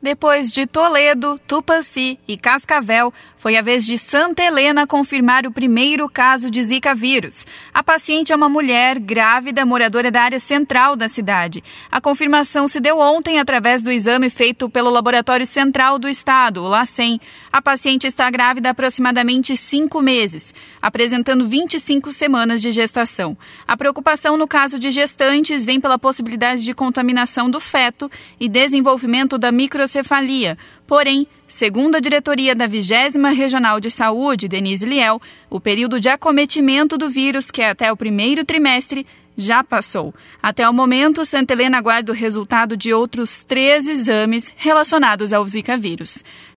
Depois de Toledo, Tupanci e Cascavel, foi a vez de Santa Helena confirmar o primeiro caso de Zika vírus. A paciente é uma mulher grávida, moradora da área central da cidade. A confirmação se deu ontem através do exame feito pelo Laboratório Central do Estado, o LACEN. A paciente está grávida há aproximadamente cinco meses, apresentando 25 semanas de gestação. A preocupação no caso de gestantes vem pela possibilidade de contaminação do feto e desenvolvimento da micro microcefalia. Porém, segundo a diretoria da 20 Regional de Saúde, Denise Liel, o período de acometimento do vírus, que é até o primeiro trimestre, já passou. Até o momento, Santa Helena aguarda o resultado de outros três exames relacionados ao Zika vírus.